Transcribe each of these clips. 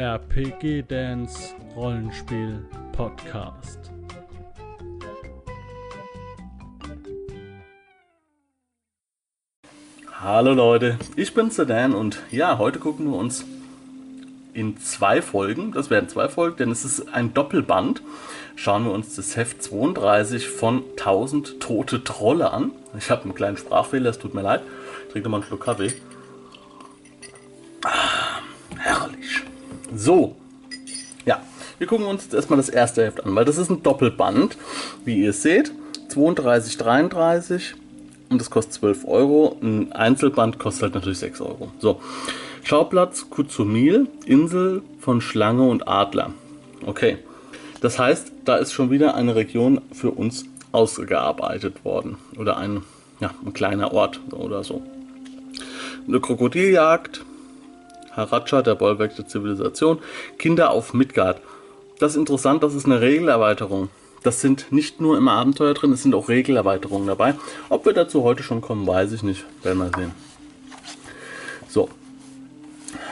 RPG Dance Rollenspiel Podcast. Hallo Leute, ich bin Sedan und ja, heute gucken wir uns in zwei Folgen, das werden zwei Folgen, denn es ist ein Doppelband, schauen wir uns das Heft 32 von 1000 tote Trolle an. Ich habe einen kleinen Sprachfehler, es tut mir leid. Ich trinke mal einen Schluck Kaffee. So, ja, wir gucken uns jetzt erstmal das erste Heft an, weil das ist ein Doppelband, wie ihr seht. 32, 33 und das kostet 12 Euro. Ein Einzelband kostet halt natürlich 6 Euro. So, Schauplatz Kuzumil, Insel von Schlange und Adler. Okay, das heißt, da ist schon wieder eine Region für uns ausgearbeitet worden. Oder ein, ja, ein kleiner Ort oder so. Eine Krokodiljagd, Haracha, der Bollwerk der Zivilisation, Kinder auf Midgard. Das ist interessant, das ist eine Regelerweiterung. Das sind nicht nur im Abenteuer drin, es sind auch Regelerweiterungen dabei. Ob wir dazu heute schon kommen, weiß ich nicht. Werden wir sehen. So.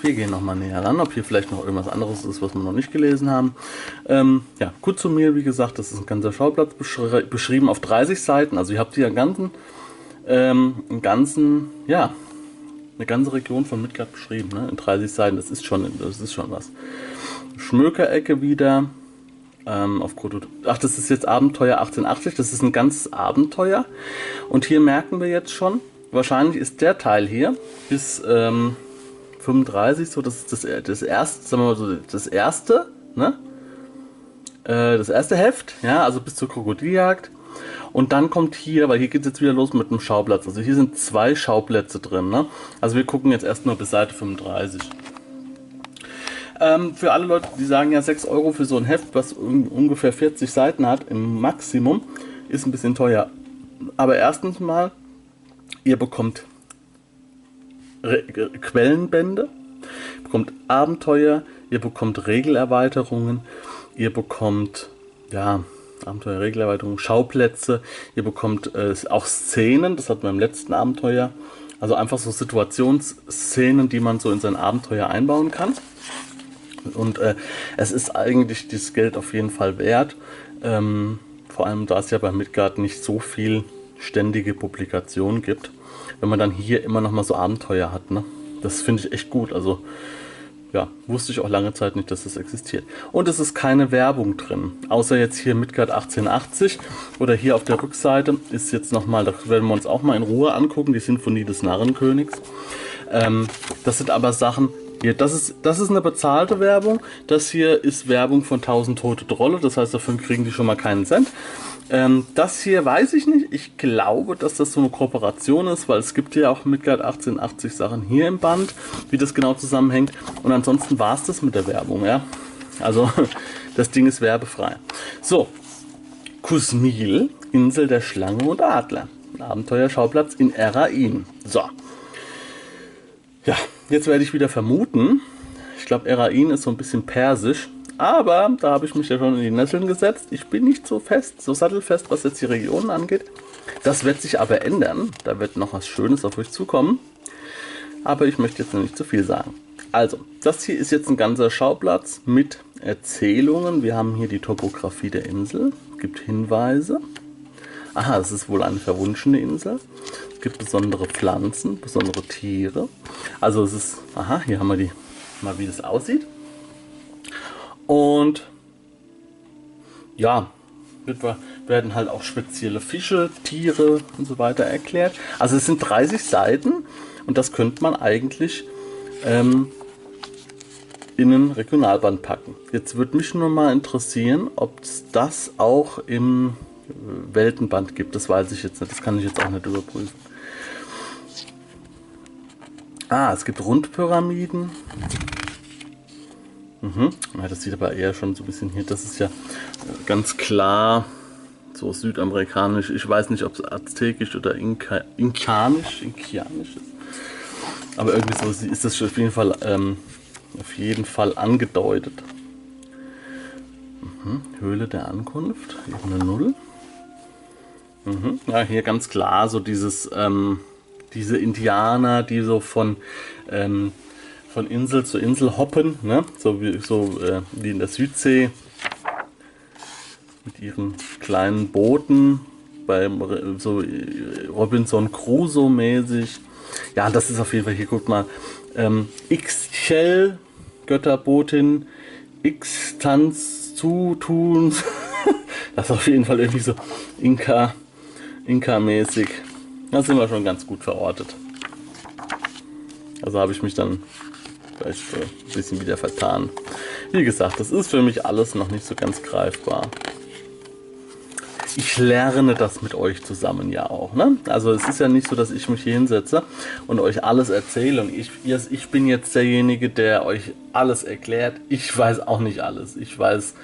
Wir gehen nochmal näher ran, ob hier vielleicht noch irgendwas anderes ist, was wir noch nicht gelesen haben. Ähm, ja, kurz zu mir, wie gesagt, das ist ein ganzer Schauplatz beschri beschrieben auf 30 Seiten. Also ihr habt hier einen ganzen, ähm, einen ganzen, ja, eine ganze Region von Midgard beschrieben, ne? in 30 Seiten. Das ist schon, das ist schon was. Schmökerecke wieder. Ähm, auf Koto Ach, das ist jetzt Abenteuer 1880. Das ist ein ganzes Abenteuer. Und hier merken wir jetzt schon, wahrscheinlich ist der Teil hier bis ähm, 35, so das ist das, das erste, sagen wir mal so, das erste, ne? Äh, das erste Heft, ja, also bis zur Krokodiljagd. Und dann kommt hier, weil hier geht es jetzt wieder los mit einem Schauplatz. Also hier sind zwei Schauplätze drin. Ne? Also wir gucken jetzt erst nur bis Seite 35. Ähm, für alle Leute, die sagen ja 6 Euro für so ein Heft, was un ungefähr 40 Seiten hat, im Maximum, ist ein bisschen teuer. Aber erstens mal, ihr bekommt Re Quellenbände, ihr bekommt Abenteuer, ihr bekommt Regelerweiterungen, ihr bekommt, ja, Abenteuer, Regelerweiterung, Schauplätze. Ihr bekommt äh, auch Szenen, das hatten wir im letzten Abenteuer. Also einfach so Situationsszenen, die man so in sein Abenteuer einbauen kann. Und äh, es ist eigentlich dieses Geld auf jeden Fall wert. Ähm, vor allem, da es ja bei Midgard nicht so viel ständige Publikation gibt. Wenn man dann hier immer noch mal so Abenteuer hat, ne? Das finde ich echt gut. Also ja, wusste ich auch lange Zeit nicht, dass das existiert. Und es ist keine Werbung drin. Außer jetzt hier Midgard 1880 oder hier auf der Rückseite ist jetzt nochmal, das werden wir uns auch mal in Ruhe angucken, die Sinfonie des Narrenkönigs. Ähm, das sind aber Sachen, hier, das ist, das ist eine bezahlte Werbung. Das hier ist Werbung von 1000 Tote Trolle. Das heißt, dafür kriegen die schon mal keinen Cent. Ähm, das hier weiß ich nicht. Ich glaube, dass das so eine Kooperation ist, weil es gibt ja auch Midgard 1880 Sachen hier im Band, wie das genau zusammenhängt. Und ansonsten war es das mit der Werbung, ja. Also, das Ding ist werbefrei. So, Kusmil, Insel der Schlange und Adler. Abenteuerschauplatz in Erain. So. Ja, jetzt werde ich wieder vermuten. Ich glaube, Erain ist so ein bisschen persisch. Aber da habe ich mich ja schon in die Nesseln gesetzt. Ich bin nicht so fest, so sattelfest, was jetzt die Regionen angeht. Das wird sich aber ändern. Da wird noch was Schönes auf euch zukommen. Aber ich möchte jetzt noch nicht zu viel sagen. Also, das hier ist jetzt ein ganzer Schauplatz mit Erzählungen. Wir haben hier die Topografie der Insel. Es gibt Hinweise. Aha, es ist wohl eine verwunschene Insel. Es gibt besondere Pflanzen, besondere Tiere. Also es ist, aha, hier haben wir die, mal wie das aussieht. Und ja, werden halt auch spezielle Fische, Tiere und so weiter erklärt. Also es sind 30 Seiten und das könnte man eigentlich ähm, in einen Regionalband packen. Jetzt würde mich nur mal interessieren, ob es das auch im Weltenband gibt. Das weiß ich jetzt nicht, das kann ich jetzt auch nicht überprüfen. Ah, es gibt Rundpyramiden. Mhm. Ja, das sieht aber eher schon so ein bisschen hier. Das ist ja ganz klar so südamerikanisch. Ich weiß nicht, ob es aztekisch oder Inka, inkanisch, inkianisch ist. Aber irgendwie so ist das auf jeden Fall, ähm, auf jeden Fall angedeutet. Mhm. Höhle der Ankunft, Ebene 0. Mhm. Ja, hier ganz klar so dieses, ähm, diese Indianer, die so von ähm, von Insel zu Insel hoppen, ne? so, wie, so äh, wie in der Südsee mit ihren kleinen Booten, beim so äh, Robinson Crusoe mäßig. Ja, das ist auf jeden Fall hier, guck mal, ähm, X-Shell, Götterbotin, X-Tanz, Zutun. das ist auf jeden Fall irgendwie so Inka, Inka-mäßig. Da sind wir schon ganz gut verortet. Also habe ich mich dann vielleicht ein bisschen wieder vertan. Wie gesagt, das ist für mich alles noch nicht so ganz greifbar ich lerne das mit euch zusammen ja auch. Ne? Also es ist ja nicht so, dass ich mich hier hinsetze und euch alles erzähle und ich, ich bin jetzt derjenige, der euch alles erklärt. Ich weiß auch nicht alles. Ich weiß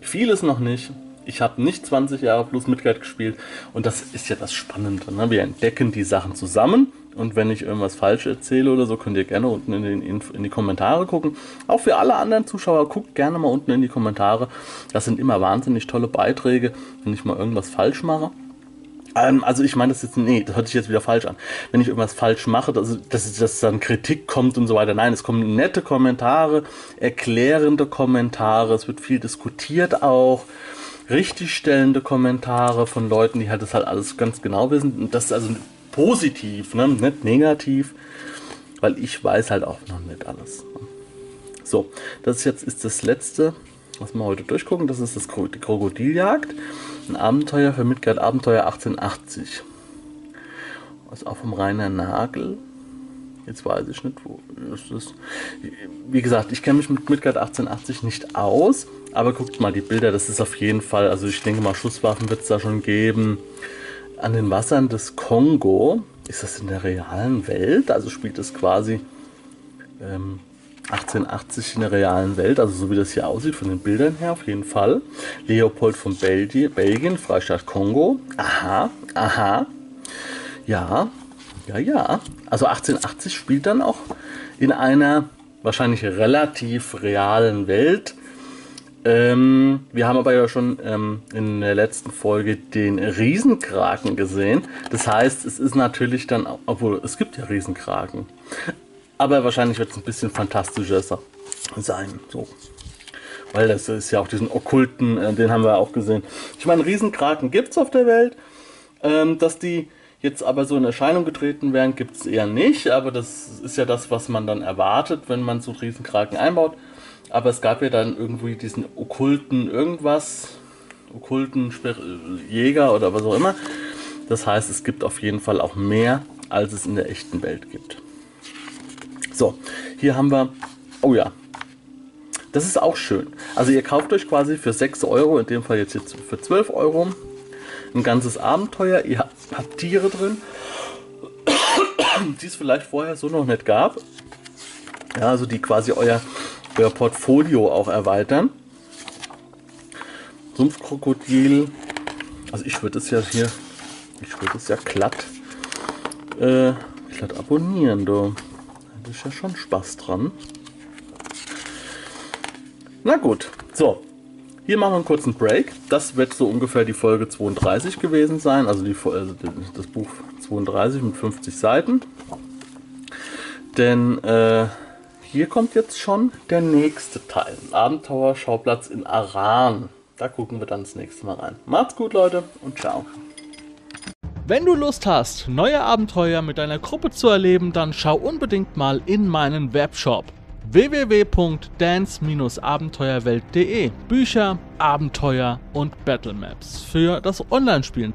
vieles noch nicht. Ich habe nicht 20 Jahre plus Midgard gespielt und das ist ja das Spannende. Ne? Wir entdecken die Sachen zusammen und wenn ich irgendwas falsch erzähle oder so, könnt ihr gerne unten in, den, in, die Kommentare gucken. Auch für alle anderen Zuschauer, guckt gerne mal unten in die Kommentare. Das sind immer wahnsinnig tolle Beiträge, wenn ich mal irgendwas falsch mache. Ähm, also ich meine das jetzt, nee, das hört sich jetzt wieder falsch an. Wenn ich irgendwas falsch mache, dass, dass, dass dann Kritik kommt und so weiter. Nein, es kommen nette Kommentare, erklärende Kommentare, es wird viel diskutiert auch richtigstellende Kommentare von Leuten, die halt das halt alles ganz genau wissen. Und das ist also positiv, ne? nicht negativ, weil ich weiß halt auch noch nicht alles. So, das jetzt ist das letzte, was wir heute durchgucken. Das ist das die Krokodiljagd, ein Abenteuer für Midgard Abenteuer 1880. Was auch vom Rainer Nagel. Jetzt weiß ich nicht, wo ist das. Wie gesagt, ich kenne mich mit Midgard 1880 nicht aus, aber guckt mal die Bilder, das ist auf jeden Fall, also ich denke mal, Schusswaffen wird es da schon geben an den Wassern des Kongo. Ist das in der realen Welt? Also spielt es quasi ähm, 1880 in der realen Welt, also so wie das hier aussieht von den Bildern her auf jeden Fall. Leopold von Belgi Belgien, Freistaat Kongo. Aha, aha. Ja, ja, ja. Also 1880 spielt dann auch in einer wahrscheinlich relativ realen Welt ähm, wir haben aber ja schon ähm, in der letzten Folge den Riesenkraken gesehen. Das heißt, es ist natürlich dann, obwohl es gibt ja Riesenkraken. Aber wahrscheinlich wird es ein bisschen fantastischer sein. So. Weil das ist ja auch diesen okkulten, äh, den haben wir auch gesehen. Ich meine, Riesenkraken gibt es auf der Welt. Ähm, dass die jetzt aber so in Erscheinung getreten werden, gibt es eher nicht. Aber das ist ja das, was man dann erwartet, wenn man so Riesenkraken einbaut. Aber es gab ja dann irgendwie diesen okkulten irgendwas, okkulten Jäger oder was auch immer. Das heißt, es gibt auf jeden Fall auch mehr, als es in der echten Welt gibt. So, hier haben wir, oh ja, das ist auch schön. Also ihr kauft euch quasi für 6 Euro, in dem Fall jetzt, jetzt für 12 Euro, ein ganzes Abenteuer. Ihr habt Tiere drin, die es vielleicht vorher so noch nicht gab. Ja, also die quasi euer euer Portfolio auch erweitern. Sumpfkrokodil. Also ich würde es ja hier, ich würde es ja glatt, äh, glatt abonnieren. Da ich ja schon Spaß dran. Na gut, so. Hier machen wir einen kurzen Break. Das wird so ungefähr die Folge 32 gewesen sein. Also, die, also das Buch 32 mit 50 Seiten. Denn äh, hier kommt jetzt schon der nächste Teil. Abenteuerschauplatz in Aran. Da gucken wir dann das nächste Mal rein. Macht's gut, Leute, und ciao. Wenn du Lust hast, neue Abenteuer mit deiner Gruppe zu erleben, dann schau unbedingt mal in meinen Webshop www.dance-abenteuerwelt.de Bücher, Abenteuer und Battlemaps für das Online-Spielen.